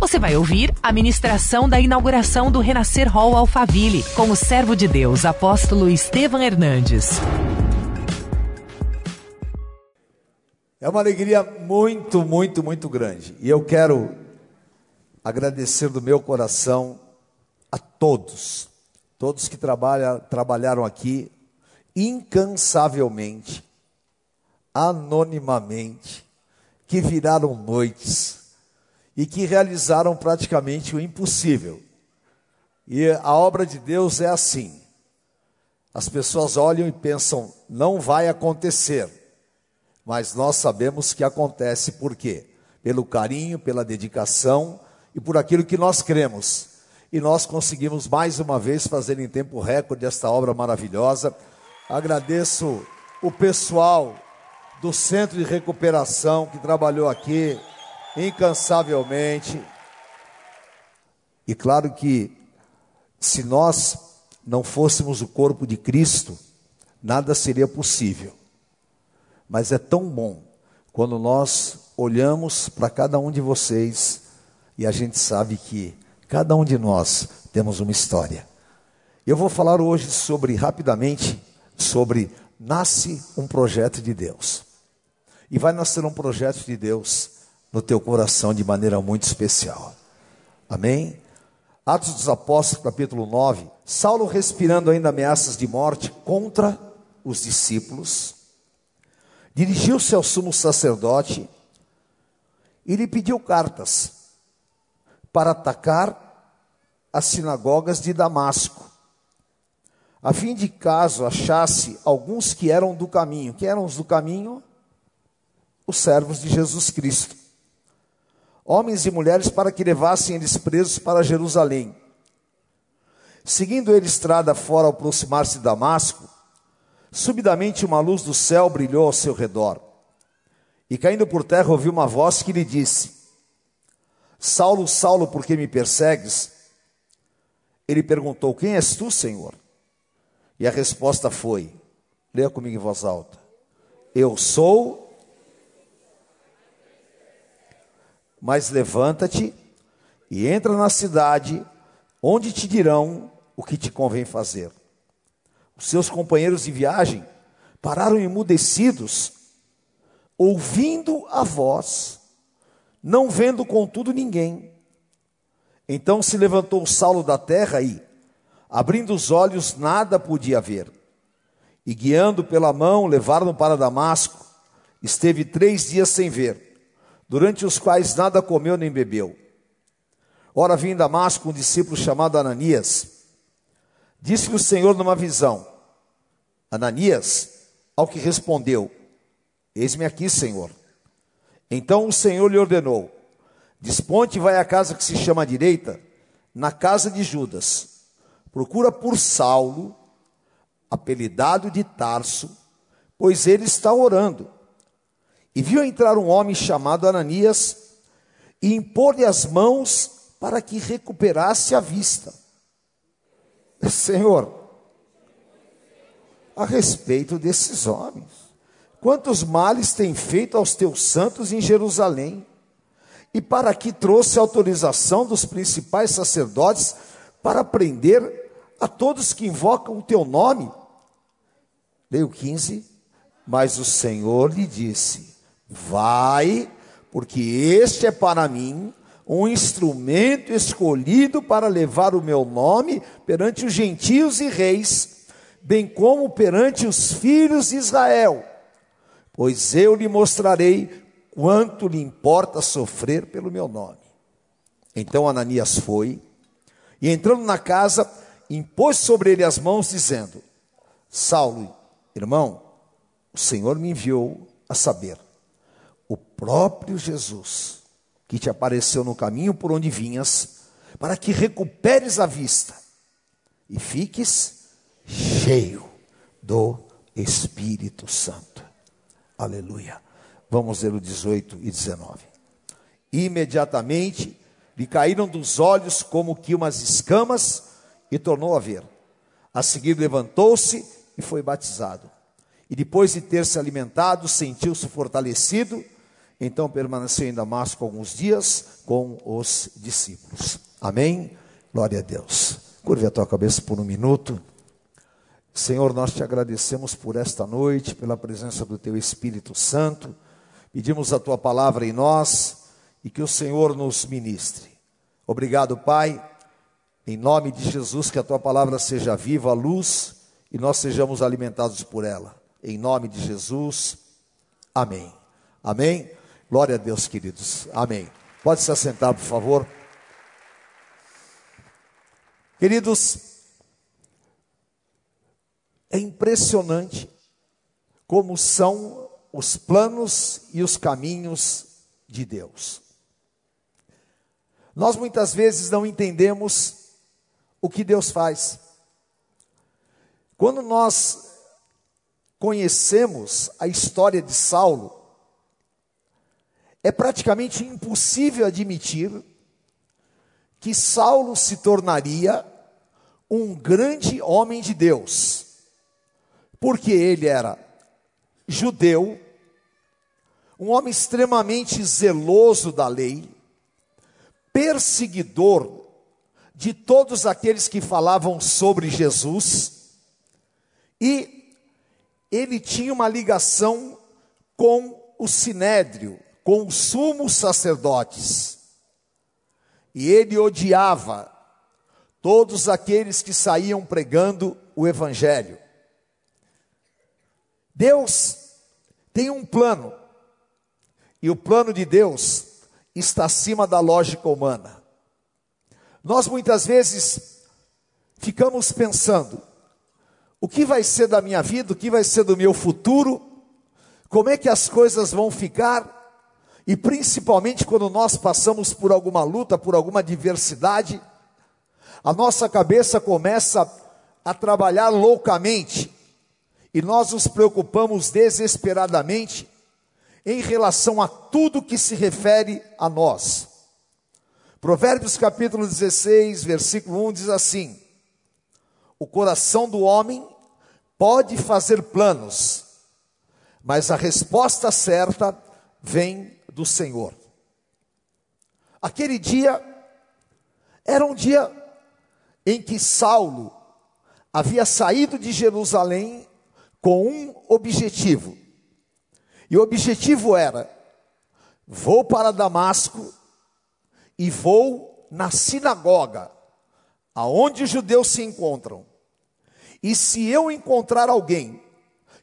Você vai ouvir a ministração da inauguração do Renascer Hall Alphaville com o servo de Deus, apóstolo Estevam Hernandes. É uma alegria muito, muito, muito grande. E eu quero agradecer do meu coração a todos, todos que trabalha, trabalharam aqui incansavelmente, anonimamente, que viraram noites e que realizaram praticamente o impossível. E a obra de Deus é assim. As pessoas olham e pensam, não vai acontecer. Mas nós sabemos que acontece por quê? Pelo carinho, pela dedicação e por aquilo que nós cremos. E nós conseguimos mais uma vez fazer em tempo recorde esta obra maravilhosa. Agradeço o pessoal do Centro de Recuperação que trabalhou aqui incansavelmente. E claro que se nós não fôssemos o corpo de Cristo, nada seria possível. Mas é tão bom quando nós olhamos para cada um de vocês e a gente sabe que cada um de nós temos uma história. Eu vou falar hoje sobre, rapidamente, sobre nasce um projeto de Deus. E vai nascer um projeto de Deus no teu coração de maneira muito especial. Amém? Atos dos Apóstolos, capítulo 9. Saulo, respirando ainda ameaças de morte contra os discípulos, dirigiu-se ao sumo sacerdote e lhe pediu cartas para atacar as sinagogas de Damasco, a fim de caso achasse alguns que eram do caminho. Que eram os do caminho? Os servos de Jesus Cristo. Homens e mulheres para que levassem eles presos para Jerusalém. Seguindo ele estrada fora ao aproximar-se de Damasco, subitamente uma luz do céu brilhou ao seu redor. E caindo por terra ouviu uma voz que lhe disse: Saulo, Saulo, por que me persegues? Ele perguntou: Quem és tu, Senhor? E a resposta foi: Leia comigo em voz alta. Eu sou. Mas levanta-te e entra na cidade, onde te dirão o que te convém fazer. Os seus companheiros de viagem pararam emudecidos, ouvindo a voz não vendo contudo ninguém. Então se levantou Saulo da terra e, abrindo os olhos, nada podia ver. E guiando pela mão, levaram-no para Damasco. Esteve três dias sem ver, durante os quais nada comeu nem bebeu. Ora, vi em Damasco um discípulo chamado Ananias. Disse-lhe o Senhor numa visão: Ananias, ao que respondeu: Eis-me aqui, Senhor. Então o Senhor lhe ordenou: Desponte e vai à casa que se chama à direita, na casa de Judas. Procura por Saulo, apelidado de Tarso, pois ele está orando. E viu entrar um homem chamado Ananias e impor-lhe as mãos para que recuperasse a vista. Senhor, a respeito desses homens, quantos males tem feito aos teus santos em Jerusalém, e para que trouxe autorização dos principais sacerdotes para prender a todos que invocam o teu nome. Leio 15. Mas o Senhor lhe disse: Vai, porque este é para mim um instrumento escolhido para levar o meu nome perante os gentios e reis, bem como perante os filhos de Israel pois eu lhe mostrarei quanto lhe importa sofrer pelo meu nome. Então Ananias foi, e entrando na casa, impôs sobre ele as mãos, dizendo: Saulo, irmão, o Senhor me enviou a saber, próprio Jesus, que te apareceu no caminho por onde vinhas, para que recuperes a vista e fiques cheio do Espírito Santo. Aleluia. Vamos ler o 18 e 19. Imediatamente lhe caíram dos olhos como que umas escamas e tornou a ver. A seguir levantou-se e foi batizado. E depois de ter se alimentado, sentiu-se fortalecido Então permaneceu em Damasco alguns dias com os discípulos. Amém? Glória a Deus. Curve a tua cabeça por um minuto. Senhor, nós te agradecemos por esta noite, pela presença do teu Espírito Santo. Pedimos a tua palavra em nós e que o Senhor nos ministre. Obrigado, Pai. Em nome de Jesus, que a tua palavra seja viva, luz e nós sejamos alimentados por ela. Em nome de Jesus. Amém. Amém. Glória a Deus, queridos. Amém. Pode se assentar, por favor. Queridos, é impressionante como são os planos e os caminhos de Deus. Nós muitas vezes não entendemos o que Deus faz. Quando nós conhecemos a história de Saulo, é praticamente impossível admitir que Saulo se tornaria um grande homem de Deus, porque ele era judeu, um homem extremamente zeloso da lei, perseguidor de todos aqueles que falavam sobre Jesus, e ele tinha uma ligação com o sinédrio, com os sumos sacerdotes. E ele odiava todos aqueles que saíam pregando o evangelho. Deus tem um plano, e o plano de Deus está acima da lógica humana. Nós muitas vezes ficamos pensando: o que vai ser da minha vida, o que vai ser do meu futuro, como é que as coisas vão ficar, e principalmente quando nós passamos por alguma luta, por alguma adversidade, a nossa cabeça começa a trabalhar loucamente e nós nos preocupamos desesperadamente em relação a tudo que se refere a nós. Provérbios capítulo 16, versículo 1 diz assim: O coração do homem pode fazer planos, mas a resposta certa vem do Senhor. Aquele dia era um dia em que Saulo havia saído de Jerusalém com um objetivo. E o objetivo era: vou para Damasco e vou na sinagoga, aonde os judeus se encontram. E se eu encontrar alguém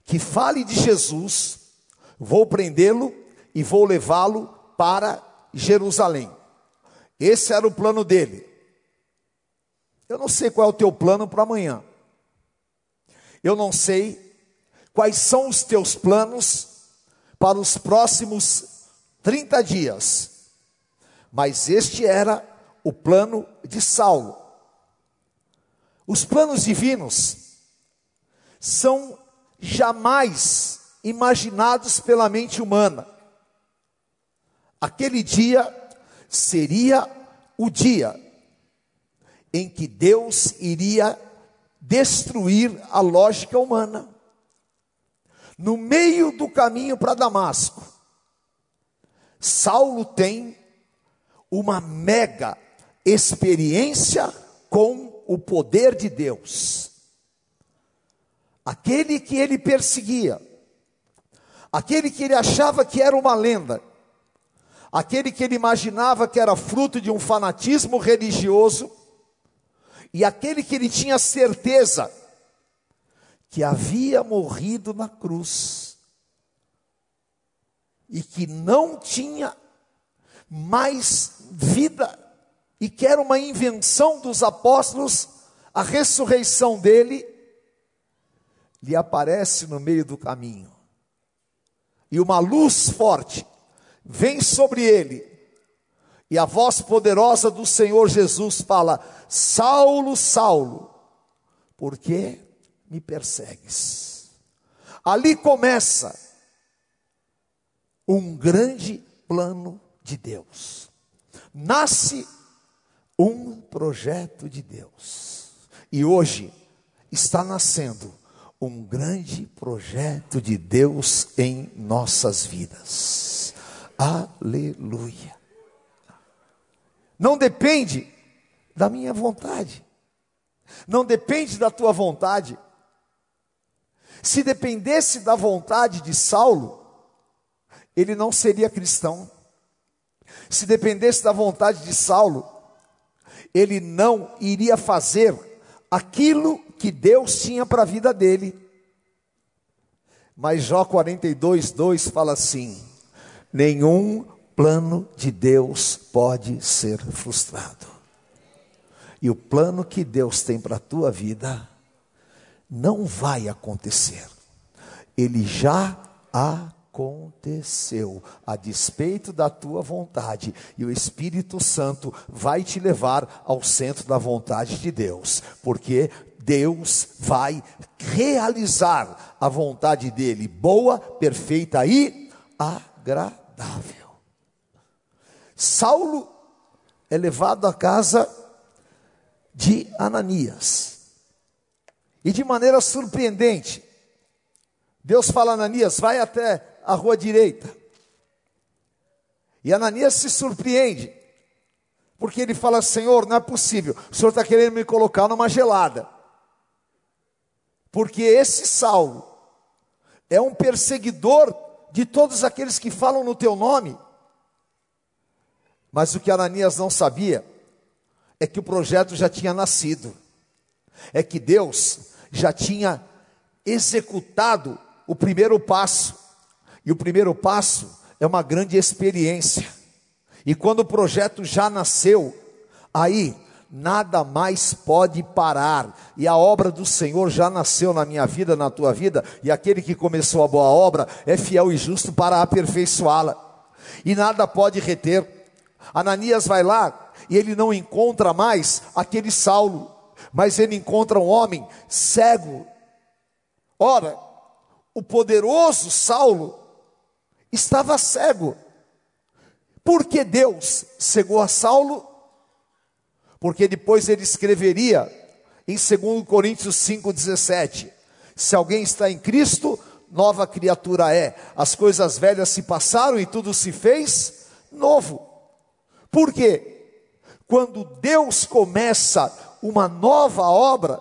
que fale de Jesus, vou prendê-lo e vou levá-lo para Jerusalém. Esse era o plano dele. Eu não sei qual é o teu plano para amanhã. Eu não sei quais são os teus planos para os próximos 30 dias. Mas este era o plano de Saulo. Os planos divinos são jamais imaginados pela mente humana. Aquele dia seria o dia em que Deus iria destruir a lógica humana. No meio do caminho para Damasco, Saulo tem uma mega experiência com o poder de Deus. Aquele que ele perseguia, aquele que ele achava que era uma lenda, aquele que ele imaginava que era fruto de um fanatismo religioso, e aquele que ele tinha certeza que havia morrido na cruz e que não tinha mais vida e que era uma invenção dos apóstolos, a ressurreição dele lhe aparece no meio do caminho. E uma luz forte vem sobre ele. E a voz poderosa do Senhor Jesus fala: Saulo, Saulo, por que me persegues? Ali começa um grande plano de Deus. Nasce um projeto de Deus. E hoje está nascendo um grande projeto de Deus em nossas vidas. Aleluia. Não depende da minha vontade. Não depende da tua vontade. Se dependesse da vontade de Saulo, ele não seria cristão. Se dependesse da vontade de Saulo, ele não iria fazer aquilo que Deus tinha para a vida dele. Mas Jó 42, 2 fala assim: nenhum plano de Deus pode ser frustrado. E o plano que Deus tem para a tua vida não vai acontecer. Ele já aconteceu, a despeito da tua vontade, e o Espírito Santo vai te levar ao centro da vontade de Deus, porque Deus vai realizar a vontade dele, boa, perfeita e agradável. Saulo é levado à casa de Ananias. E de maneira surpreendente, Deus fala a Ananias: vai até a rua direita. E Ananias se surpreende, porque ele fala: Senhor, não é possível, o Senhor está querendo me colocar numa gelada. Porque esse Saulo é um perseguidor de todos aqueles que falam no teu nome. Mas o que Ananias não sabia é que o projeto já tinha nascido, é que Deus já tinha executado o primeiro passo, e o primeiro passo é uma grande experiência. E quando o projeto já nasceu, aí nada mais pode parar. E a obra do Senhor já nasceu na minha vida, na tua vida, e aquele que começou a boa obra é fiel e justo para aperfeiçoá-la. E nada pode reter. Ananias vai lá e ele não encontra mais aquele Saulo, mas ele encontra um homem cego. Ora, o poderoso Saulo estava cego. Por que Deus cegou a Saulo? Porque depois ele escreveria em 2 Coríntios 5,17: Se alguém está em Cristo, nova criatura é. As coisas velhas se passaram e tudo se fez novo. Por quê? Quando Deus começa uma nova obra,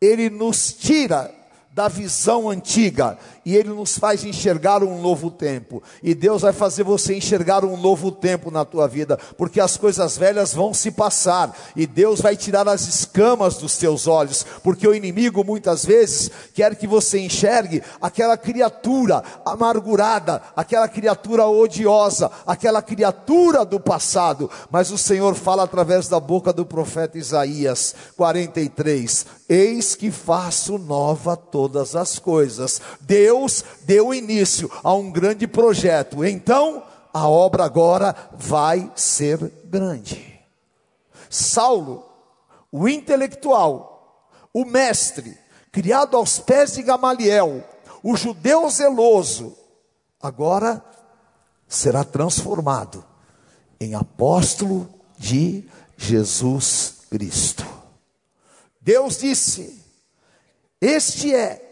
Ele nos tira da visão antiga e Ele nos faz enxergar um novo tempo. E Deus vai fazer você enxergar um novo tempo na tua vida, porque as coisas velhas vão se passar e Deus vai tirar as escamas dos teus olhos, porque o inimigo muitas vezes quer que você enxergue aquela criatura amargurada, aquela criatura odiosa, aquela criatura do passado. Mas o Senhor fala através da boca do profeta Isaías 43: Eis que faço nova todas as coisas. Deus deu início a um grande projeto. Então, a obra agora vai ser grande. Saulo, o intelectual, o mestre, criado aos pés de Gamaliel, o judeu zeloso, agora será transformado em apóstolo de Jesus Cristo. Deus disse: Este é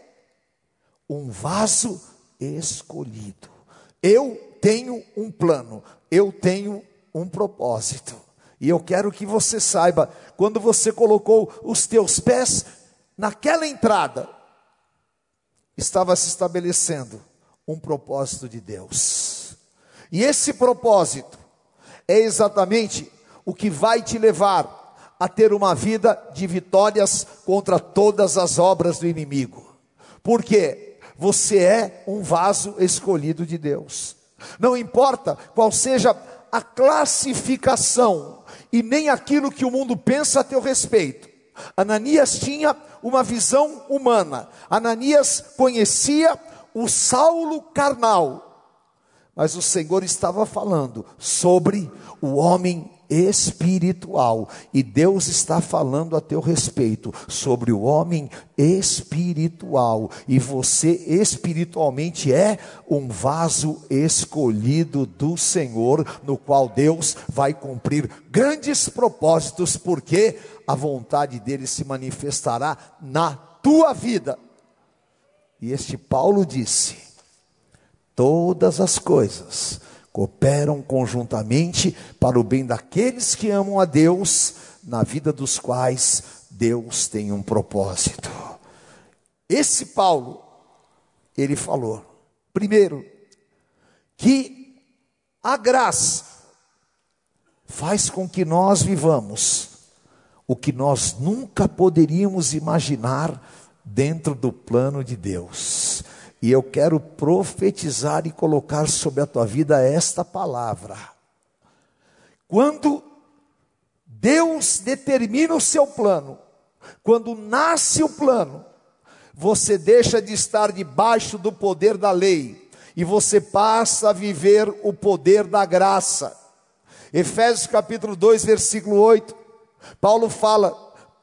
um vaso escolhido. Eu tenho um plano, eu tenho um propósito. E eu quero que você saiba, quando você colocou os teus pés naquela entrada, estava se estabelecendo um propósito de Deus. E esse propósito é exatamente o que vai te levar a ter uma vida de vitórias contra todas as obras do inimigo. Porque você é um vaso escolhido de Deus. Não importa qual seja a classificação e nem aquilo que o mundo pensa a teu respeito. Ananias tinha uma visão humana. Ananias conhecia o Saulo carnal. Mas o Senhor estava falando sobre o homem espiritual. E Deus está falando a teu respeito sobre o homem espiritual. E você espiritualmente é um vaso escolhido do Senhor, no qual Deus vai cumprir grandes propósitos, porque a vontade dele se manifestará na tua vida. E este Paulo disse: todas as coisas cooperam conjuntamente para o bem daqueles que amam a Deus, na vida dos quais Deus tem um propósito. Esse Paulo, ele falou, primeiro, que a graça faz com que nós vivamos o que nós nunca poderíamos imaginar dentro do plano de Deus. E eu quero profetizar e colocar sobre a tua vida esta palavra. Quando Deus determina o seu plano, quando nasce o plano, você deixa de estar debaixo do poder da lei e você passa a viver o poder da graça. Efésios capítulo 2, versículo 8. Paulo fala: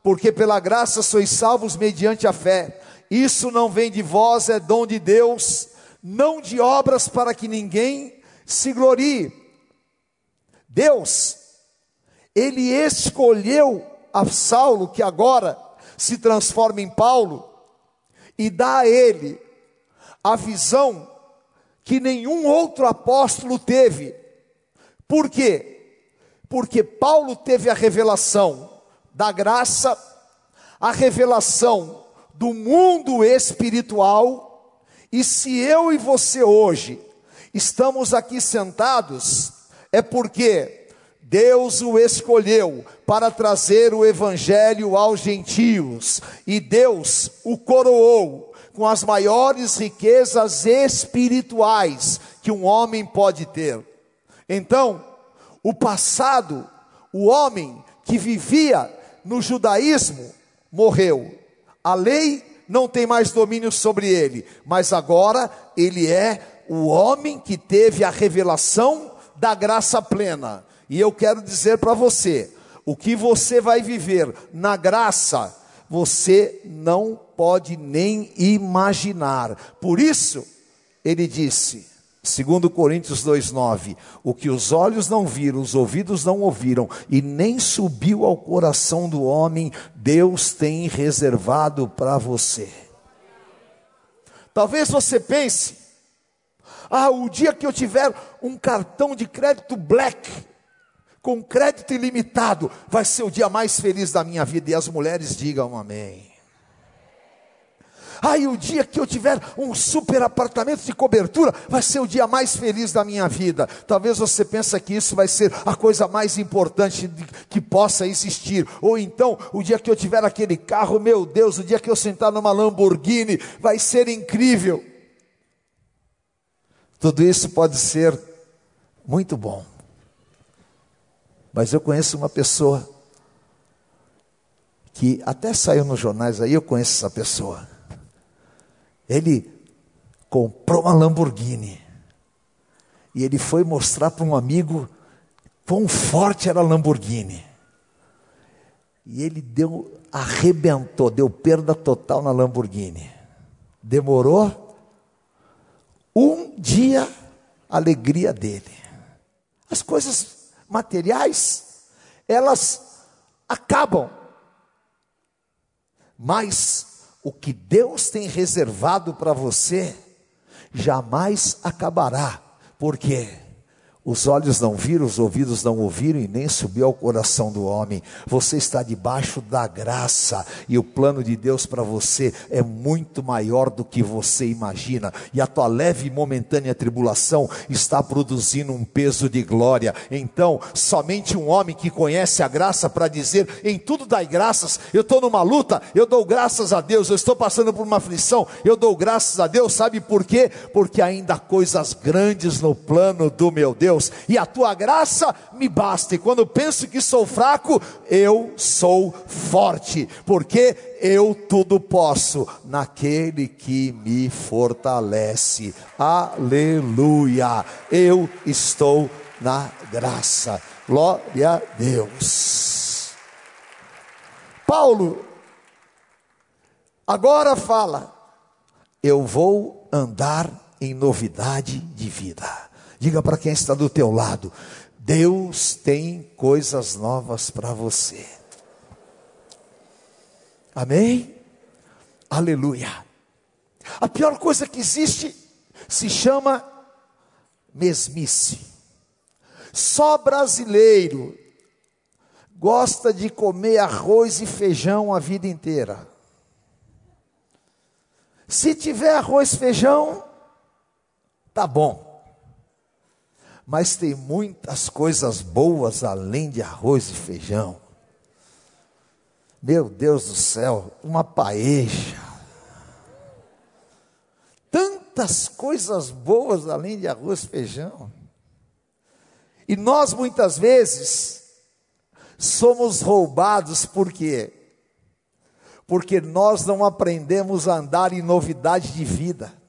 "Porque pela graça sois salvos mediante a fé. Isso não vem de vós, é dom de Deus, não de obras para que ninguém se glorie." Deus ele escolheu a Saulo, que agora se transforma em Paulo, e dá a ele a visão que nenhum outro apóstolo teve. Por quê? Porque Paulo teve a revelação da graça, a revelação do mundo espiritual, e se eu e você hoje estamos aqui sentados, é porque Deus o escolheu para trazer o evangelho aos gentios, e Deus o coroou com as maiores riquezas espirituais que um homem pode ter. Então, o passado, o homem que vivia no judaísmo, morreu. A lei não tem mais domínio sobre ele, mas agora ele é o homem que teve a revelação da graça plena. E eu quero dizer para você: o que você vai viver na graça, você não pode nem imaginar. Por isso, ele disse, segundo Coríntios 2:9, o que os olhos não viram, os ouvidos não ouviram e nem subiu ao coração do homem, Deus tem reservado para você. Talvez você pense: "Ah, o dia que eu tiver um cartão de crédito black, com crédito ilimitado, vai ser o dia mais feliz da minha vida. E as mulheres digam amém. Ai, o dia que eu tiver um super apartamento de cobertura, vai ser o dia mais feliz da minha vida. Talvez você pense que isso vai ser a coisa mais importante que possa existir. Ou então, o dia que eu tiver aquele carro, meu Deus, o dia que eu sentar numa Lamborghini, vai ser incrível. Tudo isso pode ser muito bom. Mas eu conheço uma pessoa que até saiu nos jornais aí, eu conheço essa pessoa. Ele comprou uma Lamborghini. E ele foi mostrar para um amigo quão forte era a Lamborghini. E ele deu, arrebentou, deu perda total na Lamborghini. Demorou um dia a alegria dele. As coisas materiais, elas acabam. Mas o que Deus tem reservado para você jamais acabará. Por quê? Os olhos não viram, os ouvidos não ouviram e nem subiu ao coração do homem. Você está debaixo da graça e o plano de Deus para você é muito maior do que você imagina. E a tua leve e momentânea tribulação está produzindo um peso de glória. Então, somente um homem que conhece a graça para dizer: em tudo dai graças. Eu estou numa luta, eu dou graças a Deus. Eu estou passando por uma aflição, eu dou graças a Deus. Sabe por quê? Porque ainda há coisas grandes no plano do meu Deus. Deus, e a tua graça me basta. E quando penso que sou fraco, eu sou forte, porque eu tudo posso naquele que me fortalece. Aleluia! Eu estou na graça. Glória a Deus. Paulo agora fala: eu vou andar em novidade de vida. Diga para quem está do teu lado: Deus tem coisas novas para você. Amém? Aleluia. A pior coisa que existe se chama mesmice. Só brasileiro gosta de comer arroz e feijão a vida inteira. Se tiver arroz e feijão, tá bom. Mas tem muitas coisas boas além de arroz e feijão. Meu Deus do céu, uma paeja. Tantas coisas boas além de arroz e feijão. E nós muitas vezes somos roubados por quê? Porque nós não aprendemos a andar em novidade de vida.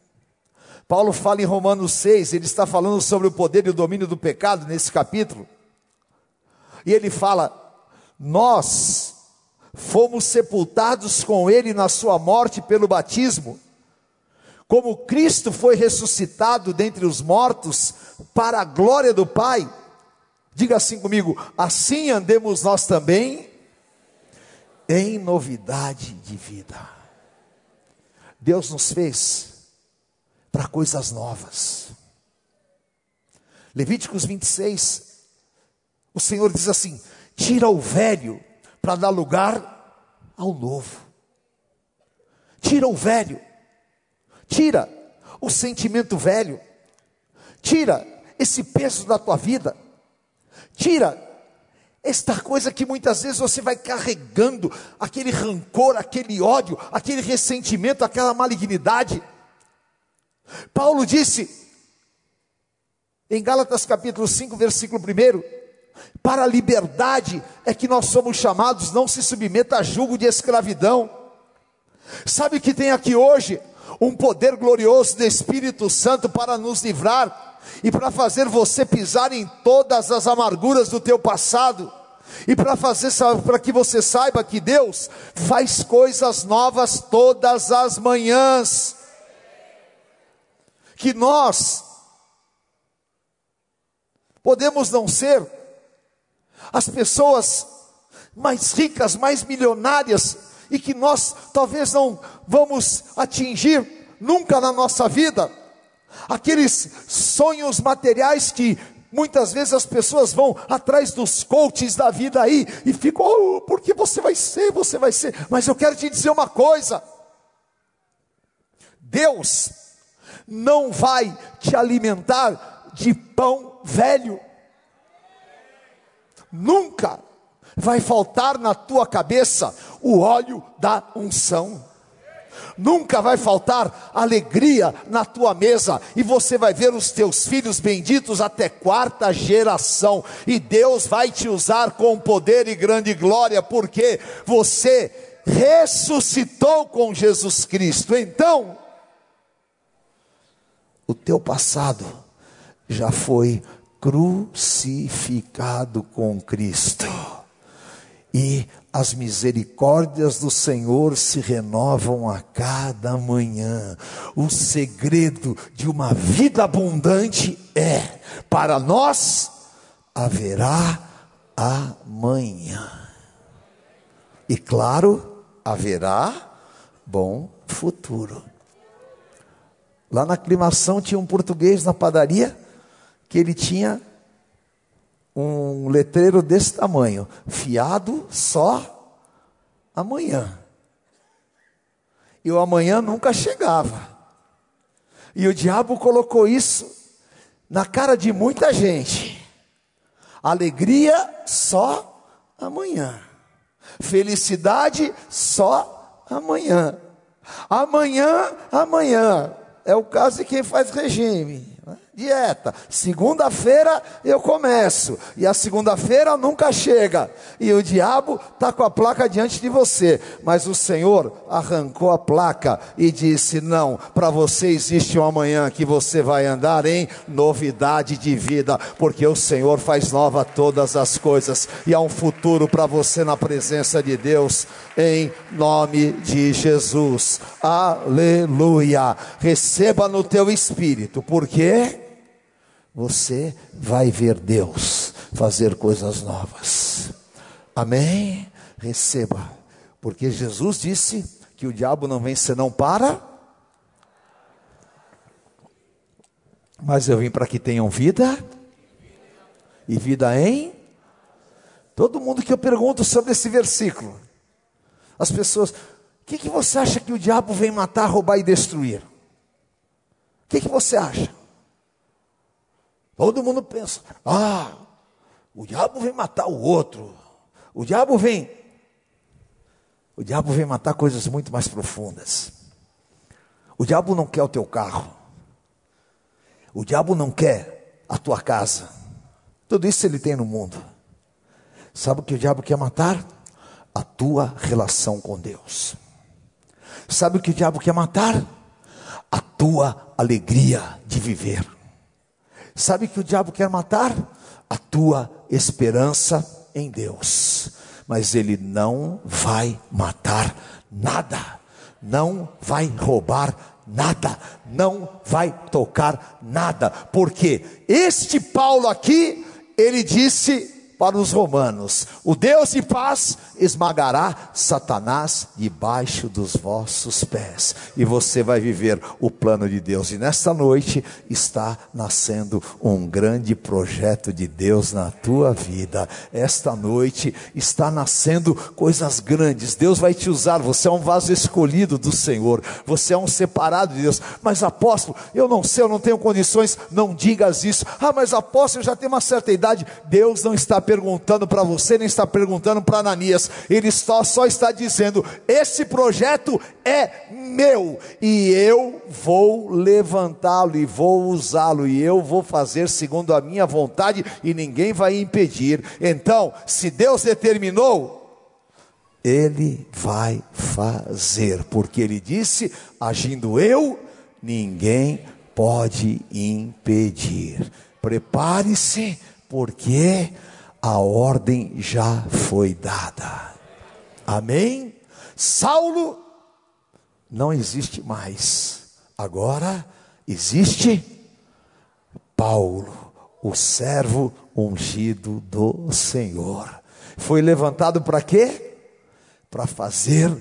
Paulo fala em Romanos 6, ele está falando sobre o poder e o domínio do pecado nesse capítulo. E ele fala: Nós fomos sepultados com ele na sua morte pelo batismo, como Cristo foi ressuscitado dentre os mortos para a glória do Pai. Diga assim comigo: assim andemos nós também em novidade de vida. Deus nos fez para coisas novas. Levíticos 26, o Senhor diz assim: tira o velho para dar lugar ao novo. Tira o velho, tira o sentimento velho, tira esse peso da tua vida, tira esta coisa que muitas vezes você vai carregando, aquele rancor, aquele ódio, aquele ressentimento, aquela malignidade. Paulo disse, em Gálatas capítulo 5, versículo 1, para a liberdade é que nós somos chamados, não se submeta a julgo de escravidão. Sabe que tem aqui hoje um poder glorioso do Espírito Santo para nos livrar e para fazer você pisar em todas as amarguras do teu passado. E para fazer para que você saiba que Deus faz coisas novas todas as manhãs. Que nós podemos não ser as pessoas mais ricas, mais milionárias, e que nós talvez não vamos atingir nunca na nossa vida, aqueles sonhos materiais que muitas vezes as pessoas vão atrás dos coaches da vida aí e ficam, oh, porque você vai ser, você vai ser, mas eu quero te dizer uma coisa: Deus não vai te alimentar de pão velho. Nunca vai faltar na tua cabeça o óleo da unção. Nunca vai faltar alegria na tua mesa, e você vai ver os teus filhos benditos até quarta geração, e Deus vai te usar com poder e grande glória, porque você ressuscitou com Jesus Cristo. Então, o teu passado já foi crucificado com Cristo. E as misericórdias do Senhor se renovam a cada manhã. O segredo de uma vida abundante é: para nós haverá amanhã. E claro, haverá bom futuro. Lá na aclimação tinha um português na padaria que ele tinha um letreiro desse tamanho, fiado só amanhã. E o amanhã nunca chegava. E o diabo colocou isso na cara de muita gente. Alegria só amanhã. Felicidade só amanhã. Amanhã, amanhã. É o caso de quem faz regime dieta. Segunda-feira eu começo, e a segunda-feira nunca chega, e o diabo está com a placa diante de você, mas o Senhor arrancou a placa e disse: Não, para você existe um amanhã que você vai andar em novidade de vida, porque o Senhor faz nova todas as coisas, e há um futuro para você na presença de Deus, em nome de Jesus. Aleluia. Receba no teu espírito, porque você vai ver Deus fazer coisas novas. Amém? Receba, porque Jesus disse que o diabo não vem senão para. Mas eu vim para que tenham vida e vida em. Todo mundo que eu pergunto sobre esse versículo, as pessoas, o que, que você acha que o diabo vem matar, roubar e destruir? O que, que você acha? Todo mundo pensa, ah, o diabo vem matar o outro, o diabo vem. O diabo vem matar coisas muito mais profundas. O diabo não quer o teu carro. O diabo não quer a tua casa. Tudo isso ele tem no mundo. Sabe o que o diabo quer matar? A tua relação com Deus. Sabe o que o diabo quer matar? A tua alegria de viver. Sabe que o diabo quer matar? A tua esperança em Deus. Mas ele não vai matar nada, não vai roubar nada, não vai tocar nada, porque este Paulo aqui, ele disse para os romanos: O Deus de paz esmagará Satanás debaixo dos vossos pés, e você vai viver o plano de Deus. E nesta noite está nascendo um grande projeto de Deus na tua vida. Esta noite está nascendo coisas grandes. Deus vai te usar. Você é um vaso escolhido do Senhor, você é um separado de Deus. Mas apóstolo, eu não sei, eu não tenho condições. Não digas isso. Ah, mas apóstolo, eu já tenho uma certa idade. Deus não está perguntando para você, nem está perguntando para Ananias. Ele só, só está dizendo: esse projeto é meu e eu vou levantá-lo e vou usá-lo e eu vou fazer segundo a minha vontade e ninguém vai impedir. Então, se Deus determinou, ele vai fazer, porque ele disse: agindo eu, ninguém pode impedir. Prepare-se, porque a ordem já foi dada. Amém? Saulo não existe mais. Agora existe Paulo, o servo ungido do Senhor. Foi levantado para quê? Para fazer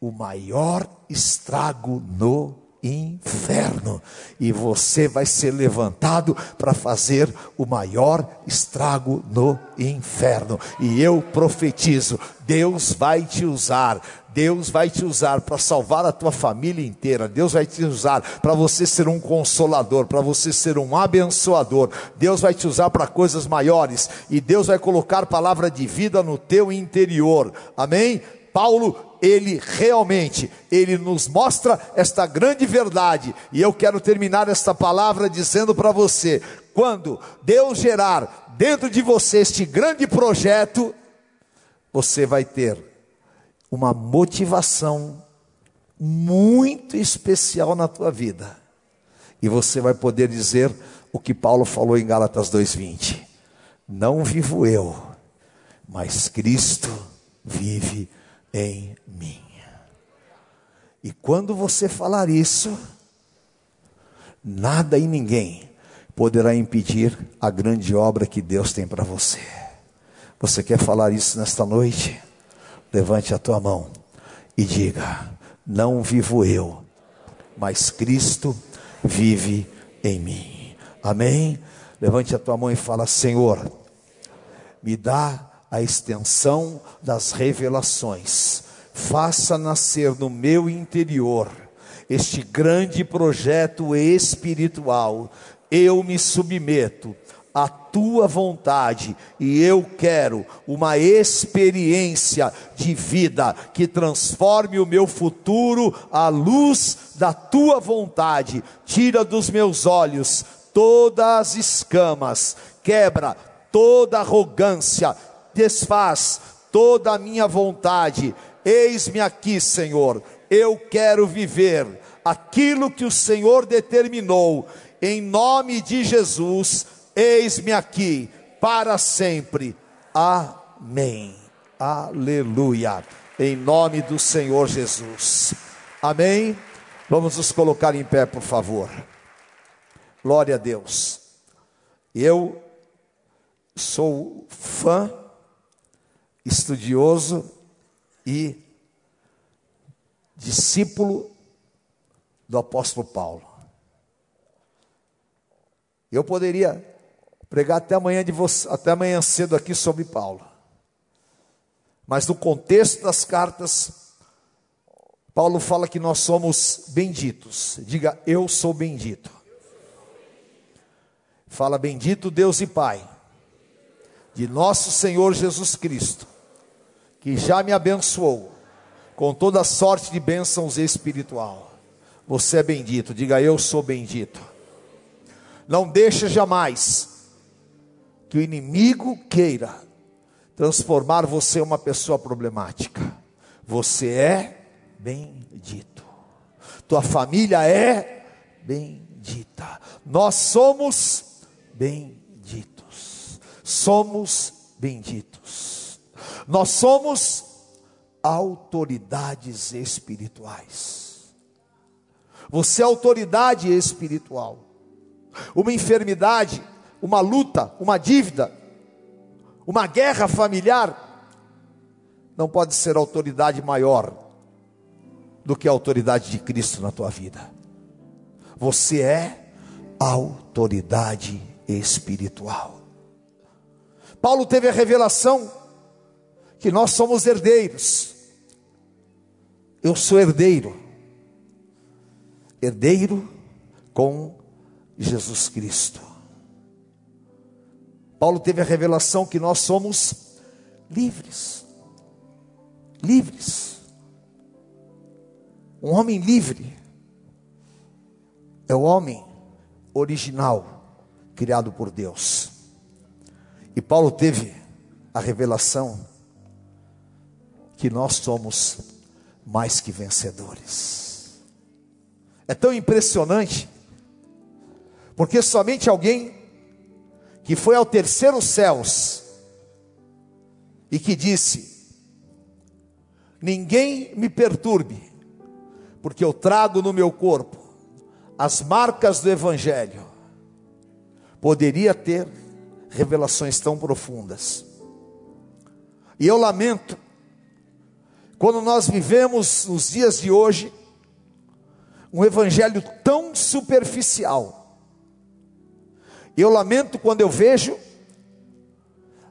o maior estrago no inferno. E você vai ser levantado para fazer o maior estrago no inferno. E eu profetizo: Deus vai te usar. Deus vai te usar para salvar a tua família inteira. Deus vai te usar para você ser um consolador, para você ser um abençoador. Deus vai te usar para coisas maiores e Deus vai colocar palavra de vida no teu interior. Amém? Paulo, ele realmente, ele nos mostra esta grande verdade. E eu quero terminar esta palavra dizendo para você: quando Deus gerar dentro de você este grande projeto, você vai ter uma motivação muito especial na tua vida. E você vai poder dizer o que Paulo falou em Gálatas 2:20. Não vivo eu, mas Cristo vive em mim. E quando você falar isso, nada e ninguém poderá impedir a grande obra que Deus tem para você. Você quer falar isso nesta noite? Levante a tua mão e diga: Não vivo eu, mas Cristo vive em mim. Amém? Levante a tua mão e fala: Senhor, me dá a extensão das revelações. Faça nascer no meu interior este grande projeto espiritual. Eu me submeto à tua vontade e eu quero uma experiência de vida que transforme o meu futuro à luz da tua vontade. Tira dos meus olhos todas as escamas, quebra toda arrogância, desfaz toda a minha vontade. Eis-me aqui, Senhor. Eu quero viver aquilo que o Senhor determinou. Em nome de Jesus, eis-me aqui para sempre. Amém. Aleluia. Em nome do Senhor Jesus. Amém. Vamos nos colocar em pé, por favor. Glória a Deus. Eu sou fã estudioso e discípulo do apóstolo Paulo. Eu poderia pregar até amanhã, de você, até amanhã cedo aqui sobre Paulo. Mas no contexto das cartas, Paulo fala que nós somos benditos. Diga, eu sou bendito. Fala, bendito Deus e Pai, de nosso Senhor Jesus Cristo, que já me abençoou com toda sorte de bênçãos espiritual. Você é bendito, diga eu sou bendito. Não deixe jamais que o inimigo queira transformar você em uma pessoa problemática. Você é bendito. Tua família é bendita. Nós somos benditos. Somos benditos. Nós somos autoridades espirituais. Você é autoridade espiritual. Uma enfermidade uma luta, uma dívida, uma guerra familiar, não pode ser autoridade maior do que a autoridade de Cristo na tua vida. Você é autoridade espiritual. Paulo teve a revelação que nós somos herdeiros. Eu sou herdeiro. Herdeiro com Jesus Cristo. Paulo teve a revelação que nós somos livres. Livres. Um homem livre é o homem original, criado por Deus. E Paulo teve a revelação que nós somos mais que vencedores. É tão impressionante, porque somente alguém que foi ao terceiro céus e que disse: Ninguém me perturbe, porque eu trago no meu corpo as marcas do Evangelho. Poderia ter revelações tão profundas. E eu lamento, quando nós vivemos nos dias de hoje, um evangelho tão superficial, eu lamento quando eu vejo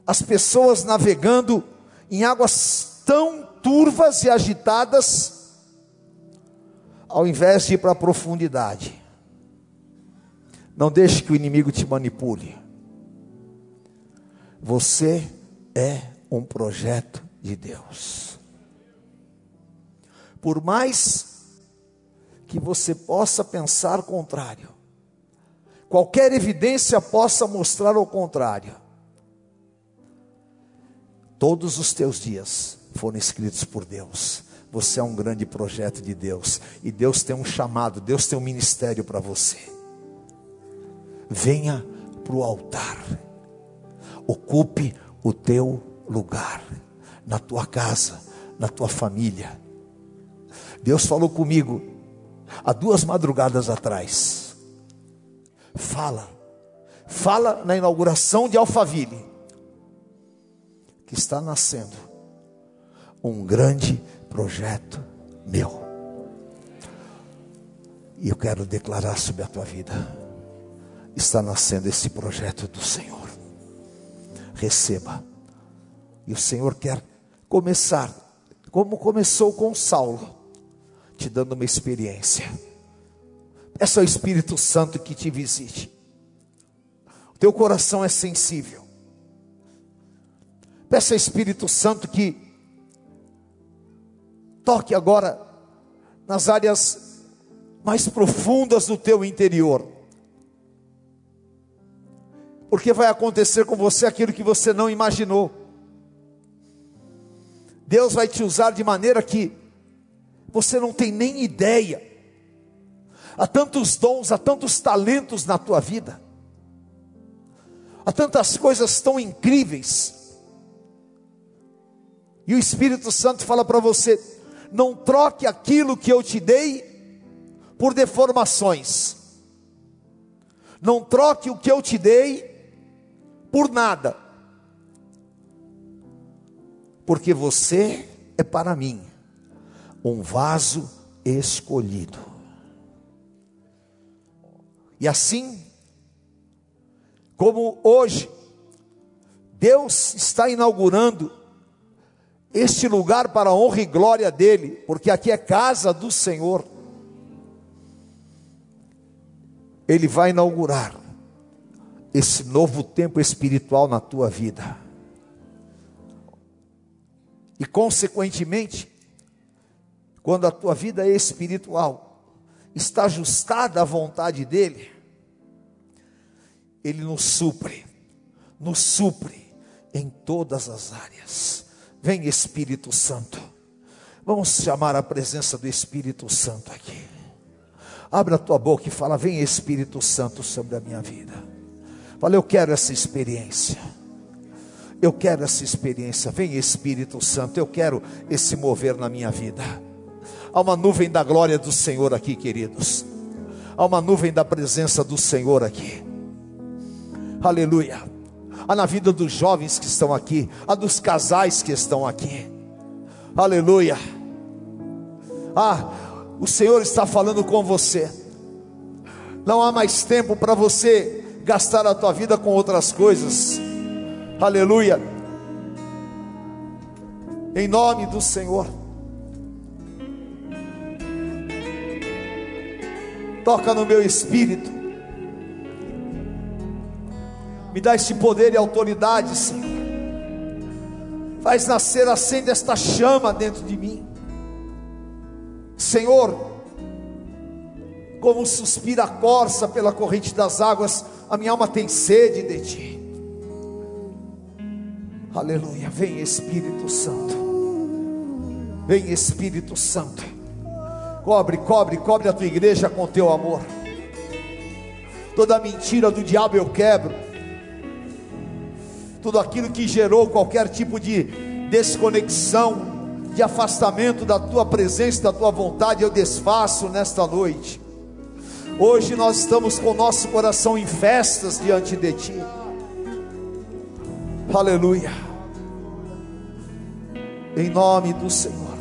as pessoas navegando em águas tão turvas e agitadas, ao invés de ir para a profundidade. Não deixe que o inimigo te manipule. Você é um projeto de Deus. Por mais que você possa pensar contrário, qualquer evidência possa mostrar o contrário. Todos os teus dias foram escritos por Deus. Você é um grande projeto de Deus. E Deus tem um chamado, Deus tem um ministério para você. Venha para o altar. Ocupe o teu lugar. Na tua casa, na tua família. Deus falou comigo há duas madrugadas atrás fala, fala na inauguração de Alphaville, que está nascendo um grande projeto meu. E eu quero declarar sobre a tua vida: está nascendo esse projeto do Senhor. Receba. E o Senhor quer começar, como começou com Saulo, te dando uma experiência Peça ao Espírito Santo que te visite. O teu coração é sensível. Peça ao Espírito Santo que toque agora nas áreas mais profundas do teu interior. Porque vai acontecer com você aquilo que você não imaginou. Deus vai te usar de maneira que você não tem nem ideia há tantos dons, há tantos talentos na tua vida, há tantas coisas tão incríveis. E o Espírito Santo fala para você: não troque aquilo que eu te dei por deformações, não troque o que eu te dei por nada, porque você é para mim um vaso escolhido. E assim, Como hoje, Deus está inaugurando este lugar para a honra e glória dele, porque aqui é casa do Senhor. Ele vai inaugurar esse novo tempo espiritual na tua vida. E, consequentemente, quando a tua vida espiritual está ajustada à vontade dEle, Ele nos supre, nos supre em todas as áreas. Vem Espírito Santo, vamos chamar a presença do Espírito Santo aqui. Abra a tua boca e fala: Vem Espírito Santo sobre a minha vida. Fala, eu quero essa experiência. Eu quero essa experiência. Vem Espírito Santo, eu quero esse mover na minha vida. Há uma nuvem da glória do Senhor aqui, queridos. Há uma nuvem da presença do Senhor aqui. Aleluia. Há na vida dos jovens que estão aqui, há dos casais que estão aqui. Aleluia. Ah, o Senhor está falando com você. Não há mais tempo para você gastar a tua vida com outras coisas. Aleluia. Em nome do Senhor. toca no meu espírito, me dá esse poder e autoridade, Senhor. Faz nascer, acende esta chama dentro de mim, Senhor. Como suspira a corça pela corrente das águas, a minha alma tem sede de ti. Aleluia. Vem Espírito Santo. Vem Espírito Santo. Cobre, cobre, cobre a tua igreja com teu amor. Toda mentira do diabo eu quebro. Tudo aquilo que gerou qualquer tipo de desconexão, de afastamento da tua presença, da tua vontade, eu desfaço nesta noite. Hoje nós estamos com nosso coração em festas diante de ti. Aleluia. Em nome do Senhor.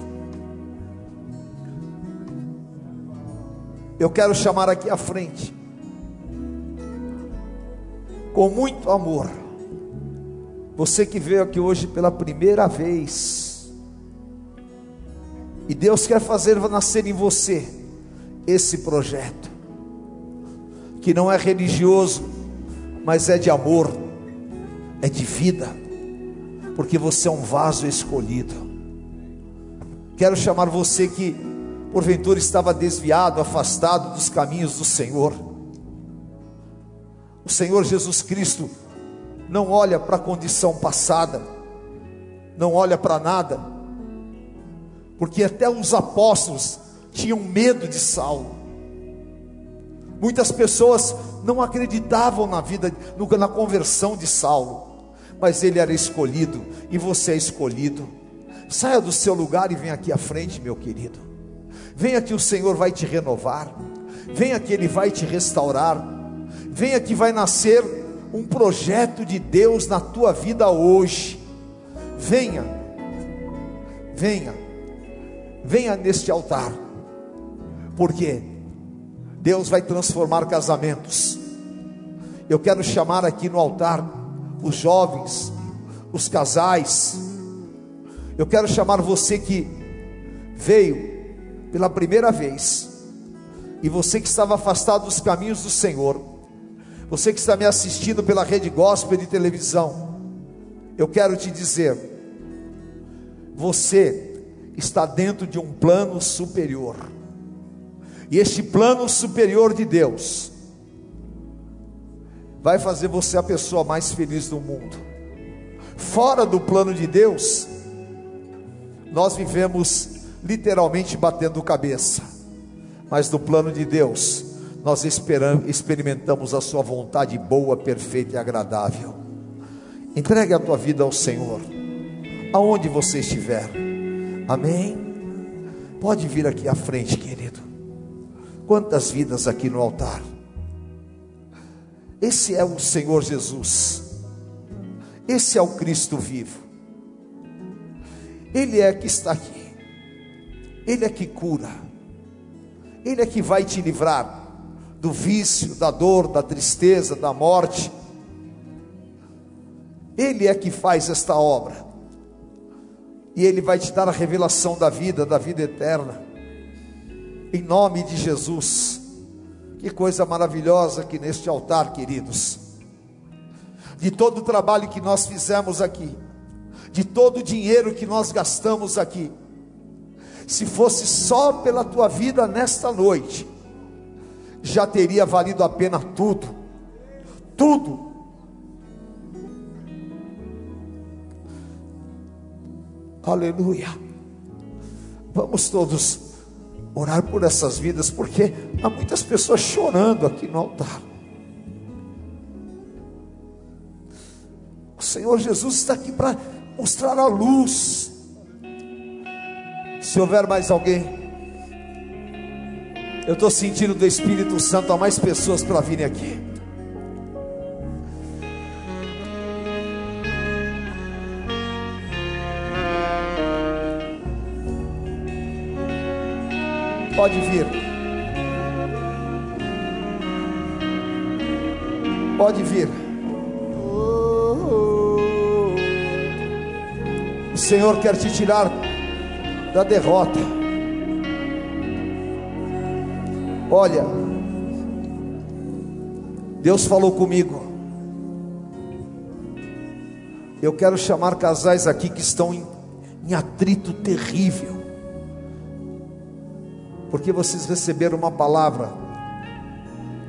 Eu quero chamar aqui à frente, com muito amor, você que veio aqui hoje pela primeira vez, e Deus quer fazer nascer em você esse projeto, que não é religioso, mas é de amor, é de vida, porque você é um vaso escolhido. Quero chamar você que porventura estava desviado, afastado dos caminhos do Senhor. O Senhor Jesus Cristo não olha para a condição passada, não olha para nada, porque até os apóstolos tinham medo de Saulo. Muitas pessoas não acreditavam na vida, na conversão de Saulo, mas ele era escolhido e você é escolhido. Saia do seu lugar e venha aqui à frente, meu querido. Venha que o Senhor vai te renovar. Venha que Ele vai te restaurar. Venha que vai nascer um projeto de Deus na tua vida hoje. Venha, venha, venha neste altar, porque Deus vai transformar casamentos. Eu quero chamar aqui no altar os jovens, os casais. Eu quero chamar você que veio pela primeira vez, e você que estava afastado dos caminhos do Senhor, você que está me assistindo pela rede gospel de televisão, eu quero te dizer, você está dentro de um plano superior, e este plano superior de Deus vai fazer você a pessoa mais feliz do mundo. Fora do plano de Deus, nós vivemos literalmente batendo cabeça. Mas no plano de Deus, nós experimentamos a sua vontade boa, perfeita e agradável. Entregue a tua vida ao Senhor, aonde você estiver. Amém. Pode vir aqui à frente, querido. Quantas vidas aqui no altar. Esse é o Senhor Jesus. Esse é o Cristo vivo. Ele é que está aqui. Ele é que cura, Ele é que vai te livrar do vício, da dor, da tristeza, da morte. Ele é que faz esta obra. E Ele vai te dar a revelação da vida, da vida eterna. Em nome de Jesus. Que coisa maravilhosa que neste altar, queridos. De todo o trabalho que nós fizemos aqui, de todo o dinheiro que nós gastamos aqui, se fosse só pela tua vida nesta noite, já teria valido a pena tudo, tudo. Aleluia. Vamos todos orar por essas vidas, porque há muitas pessoas chorando aqui no altar. O Senhor Jesus está aqui para mostrar a luz. Se houver mais alguém, eu estou sentindo do Espírito Santo há mais pessoas para virem aqui. Pode vir. Pode vir. O Senhor quer te tirar da derrota. Olha, Deus falou comigo. Eu quero chamar casais aqui que estão em, em atrito terrível porque vocês receberam uma palavra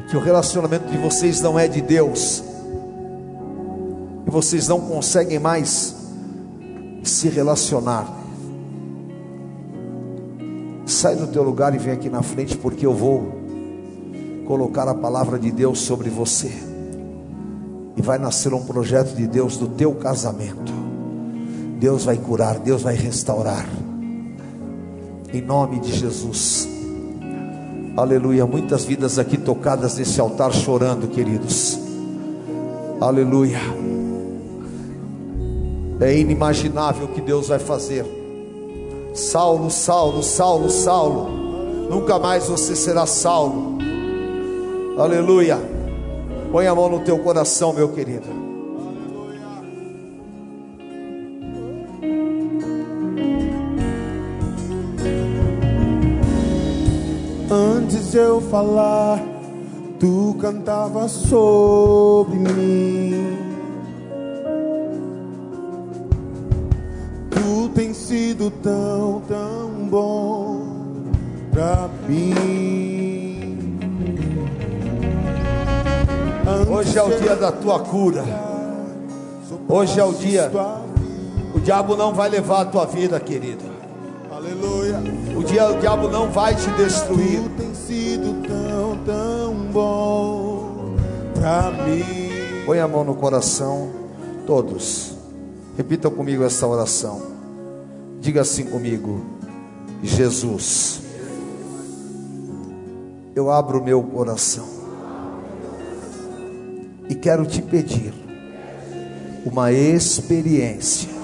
que o relacionamento de vocês não é de Deus, e vocês não conseguem mais se relacionar. Sai do teu lugar e vem aqui na frente, porque eu vou colocar a palavra de Deus sobre você, e vai nascer um projeto de Deus do teu casamento. Deus vai curar, Deus vai restaurar em nome de Jesus. Aleluia. Muitas vidas aqui tocadas nesse altar chorando, queridos. Aleluia. É inimaginável o que Deus vai fazer. Saulo, Saulo, Saulo, Saulo. Nunca mais você será Saulo. Aleluia. Põe a mão no teu coração, meu querido. Antes de eu falar, tu cantava sobre mim. Tu tens sido tão, tão bom pra mim. Hoje é o dia da tua cura. Hoje é o dia. O diabo não vai levar a tua vida, querido. Aleluia. O dia o diabo não vai te destruir. Tu tem sido tão, tão bom pra mim. Põe a mão no coração, todos. Repitam comigo essa oração. Diga assim comigo: Jesus, eu abro o meu coração e quero te pedir uma experiência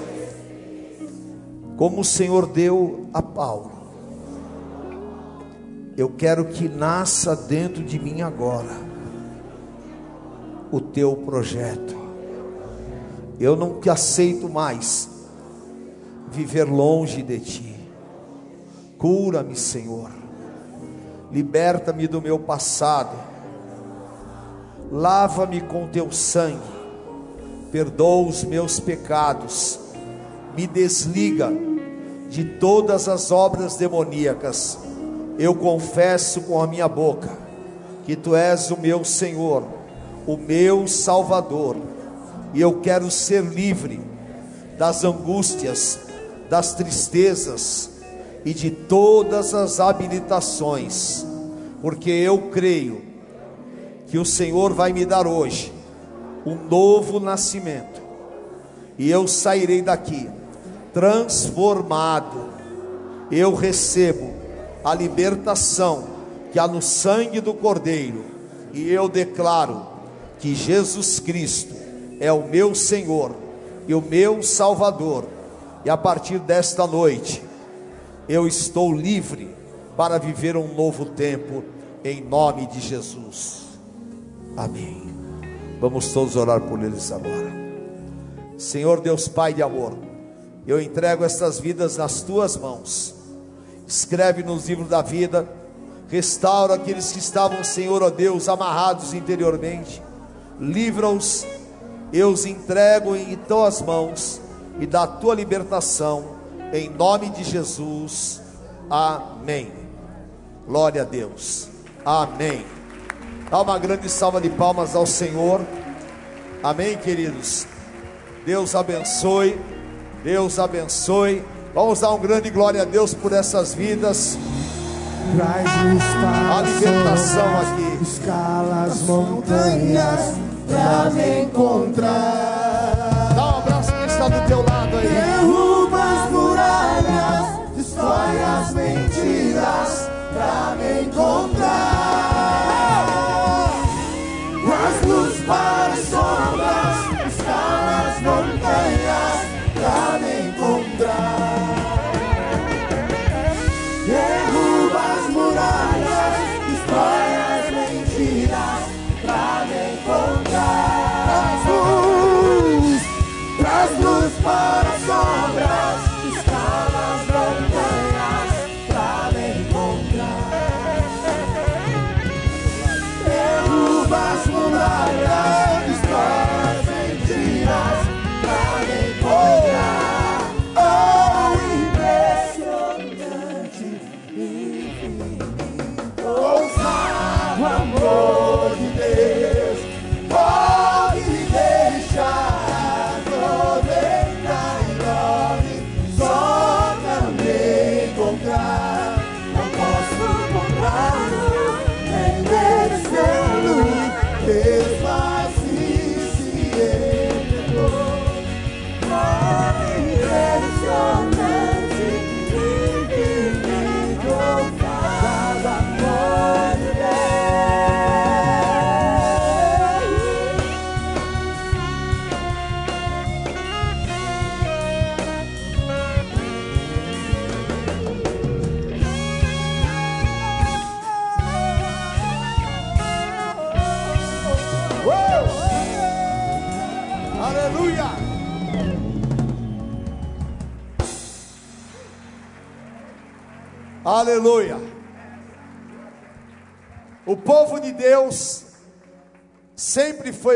como o Senhor deu a Paulo. Eu quero que nasça dentro de mim agora o teu projeto. Eu não te aceito mais viver longe de ti. Cura-me, Senhor. Liberta-me do meu passado. Lava-me com teu sangue. Perdoa os meus pecados me desliga de todas as obras demoníacas. Eu confesso com a minha boca que tu és o meu Senhor, o meu Salvador, e eu quero ser livre das angústias, das tristezas e de todas as habilitações, porque eu creio que o Senhor vai me dar hoje um novo nascimento, e eu sairei daqui transformado. Eu recebo a libertação que há no sangue do Cordeiro, e eu declaro que Jesus Cristo é o meu Senhor e o meu Salvador, e a partir desta noite eu estou livre para viver um novo tempo, em nome de Jesus. Amém. Vamos todos orar por eles agora. Senhor Deus Pai de amor, eu entrego estas vidas nas tuas mãos. Escreve nos livros da vida, restaura aqueles que estavam, Senhor, ó Deus, amarrados interiormente, livra-os, eu os entrego em tuas mãos e da tua libertação, em nome de Jesus. Amém. Glória a Deus. Amém. Dá uma grande salva de palmas ao Senhor. Amém, queridos. Deus abençoe. Deus abençoe. Vamos dar um grande glória a Deus por essas vidas. Traz-nos A libertação aqui. Escala as montanhas pra me encontrar. Dá um abraço que está do teu lado aí. Derruba as muralhas, destrói as mentiras pra me encontrar.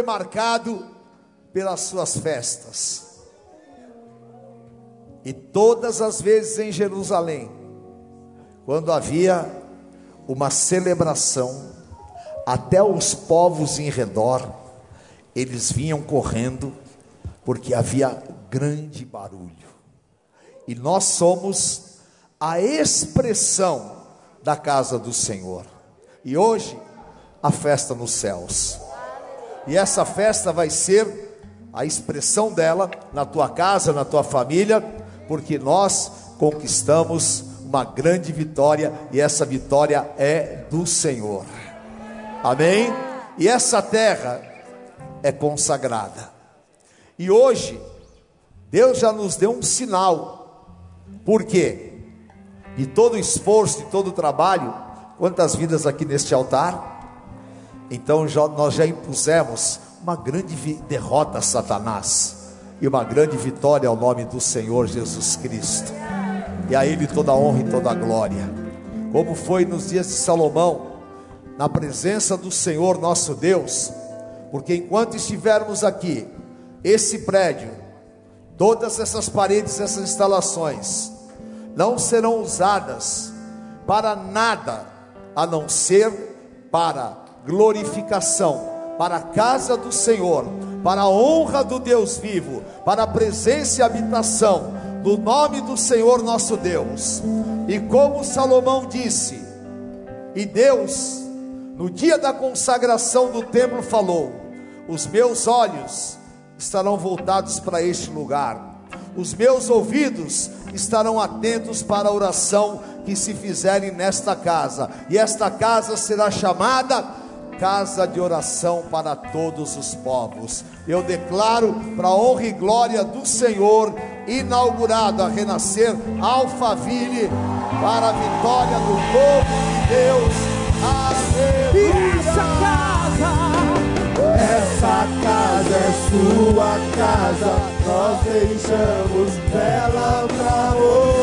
Foi marcado pelas suas festas. E todas as vezes em Jerusalém, quando havia uma celebração, até os povos em redor, eles vinham correndo, porque havia grande barulho. E nós somos a expressão da casa do Senhor. E hoje, a festa nos céus. E essa festa vai ser a expressão dela na tua casa, na tua família, porque nós conquistamos uma grande vitória e essa vitória é do Senhor. Amém? E essa terra é consagrada. E hoje, Deus já nos deu um sinal. Por quê? De todo o esforço, de todo o trabalho, quantas vidas aqui neste altar? Então já, nós já impusemos uma grande derrota a Satanás e uma grande vitória ao nome do Senhor Jesus Cristo. E a Ele toda a honra e toda a glória. Como foi nos dias de Salomão, na presença do Senhor nosso Deus, porque enquanto estivermos aqui, esse prédio, todas essas paredes, essas instalações, não serão usadas para nada a não ser para glorificação, para a casa do Senhor, para a honra do Deus vivo, para a presença e habitação do nome do Senhor nosso Deus. E como Salomão disse, e Deus, no dia da consagração do templo, falou: Os meus olhos estarão voltados para este lugar, os meus ouvidos estarão atentos para a oração que se fizerem nesta casa, e esta casa será chamada casa de oração para todos os povos. Eu declaro para a honra e glória do Senhor, inaugurado a renascer Alphaville para a vitória do povo de Deus. Aleluia! Essa casa Essa casa é sua casa, nós deixamos ela pra você.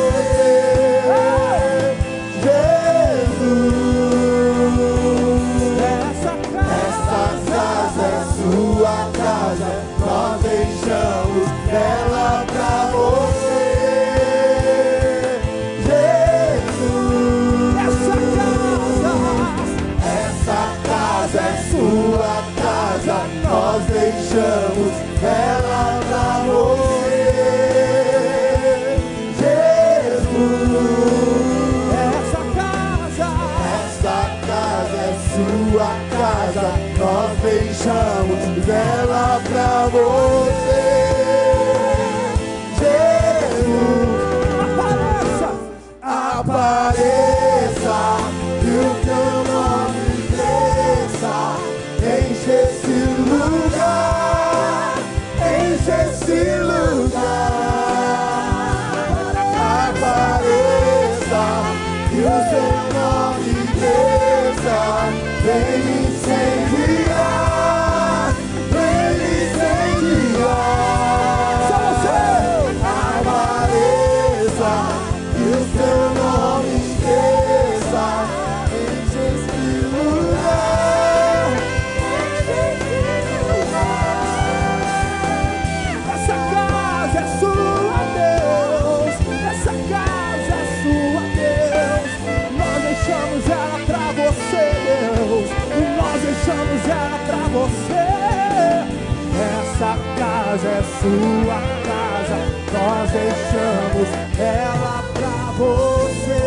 Sua casa. Nós deixamos ela pra você.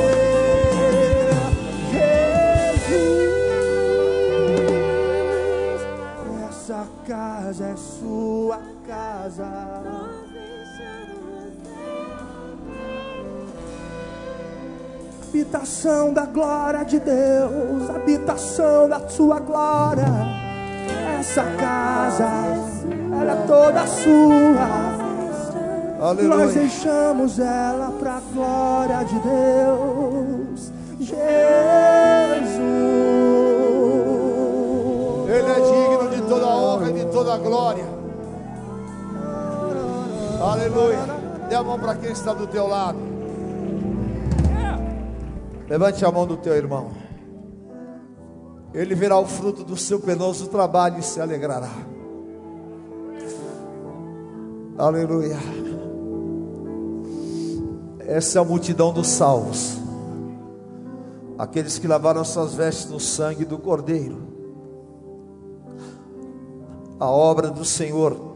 Jesus, essa casa é sua casa. Habitação da glória de Deus, habitação da sua glória. Essa casa, ela é toda sua. Nós Aleluia. deixamos ela pra glória de Deus. Jesus. Ele é digno de toda honra e de toda glória. Aleluia. Dê a mão para quem está do teu lado. Levante a mão do teu irmão. Ele verá o fruto do seu penoso trabalho e se alegrará. Aleluia. Essa é a multidão dos salvos. Aqueles que lavaram suas vestes no sangue do Cordeiro. A obra do Senhor.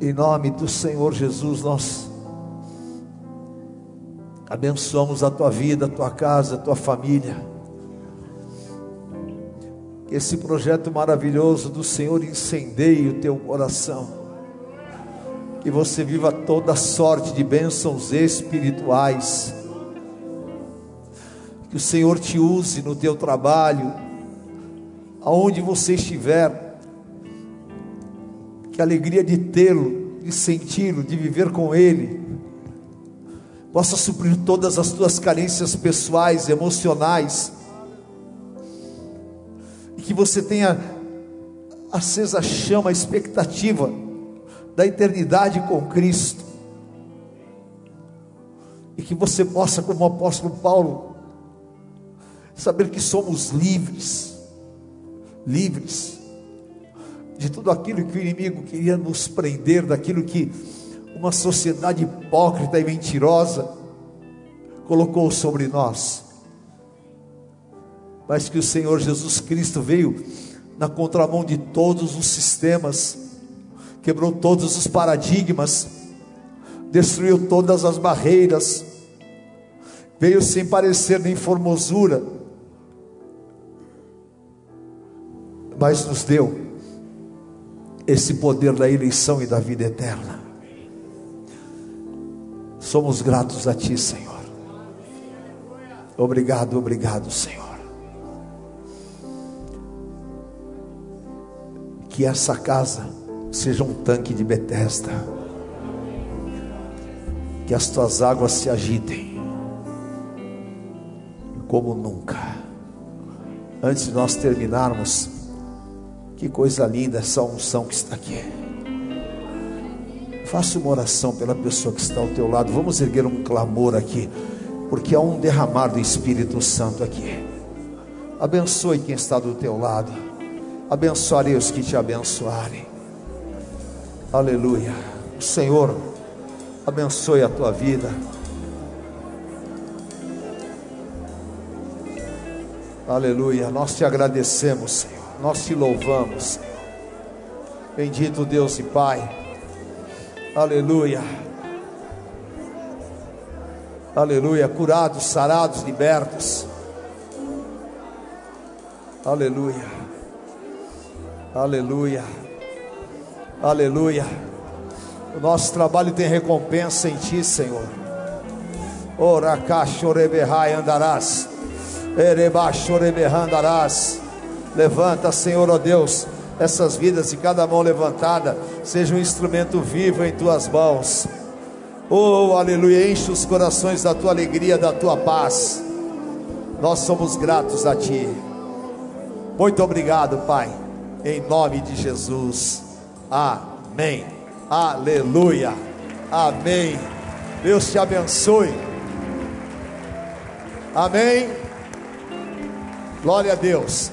Em nome do Senhor Jesus, nós abençoamos a tua vida, a tua casa, a tua família. Esse projeto maravilhoso do Senhor incendeie o teu coração. Que você viva toda sorte de bênçãos espirituais. Que o Senhor te use no teu trabalho, aonde você estiver. Que a alegria de tê-lo, de senti-lo, de viver com Ele, possa suprir todas as tuas carências pessoais, emocionais, que você tenha acesa a chama, a expectativa da eternidade com Cristo, e que você possa, como o apóstolo Paulo, saber que somos livres, livres de tudo aquilo que o inimigo queria nos prender, daquilo que uma sociedade hipócrita e mentirosa colocou sobre nós. Mas que o Senhor Jesus Cristo veio na contramão de todos os sistemas, quebrou todos os paradigmas, destruiu todas as barreiras, veio sem parecer nem formosura, mas nos deu esse poder da eleição e da vida eterna. Somos gratos a Ti, Senhor. Obrigado, obrigado, Senhor. Que essa casa seja um tanque de Betesda. Que as tuas águas se agitem como nunca Antes de nós terminarmos, que coisa linda essa unção que está aqui. Faça uma oração pela pessoa que está ao teu lado. Vamos erguer um clamor aqui, porque há um derramar do Espírito Santo aqui. Abençoe quem está do teu lado. Abençoarei os que te abençoarem. Aleluia. O Senhor abençoe a tua vida. Aleluia. Nós te agradecemos, Senhor. Nós te louvamos. Bendito Deus e Pai. Aleluia. Aleluia. Curados, sarados, libertos. Aleluia. Aleluia. Aleluia. O nosso trabalho tem recompensa em Ti, Senhor. Ora, cachoreberrai andarás. Erebachoreberrandarás. Levanta, Senhor, ó Deus, essas vidas e cada mão levantada seja um instrumento vivo em tuas mãos. Oh, aleluia, enche os corações da tua alegria, da tua paz. Nós somos gratos a ti. Muito obrigado, Pai, em nome de Jesus. Amém. Aleluia. Amém. Deus te abençoe. Amém. Glória a Deus.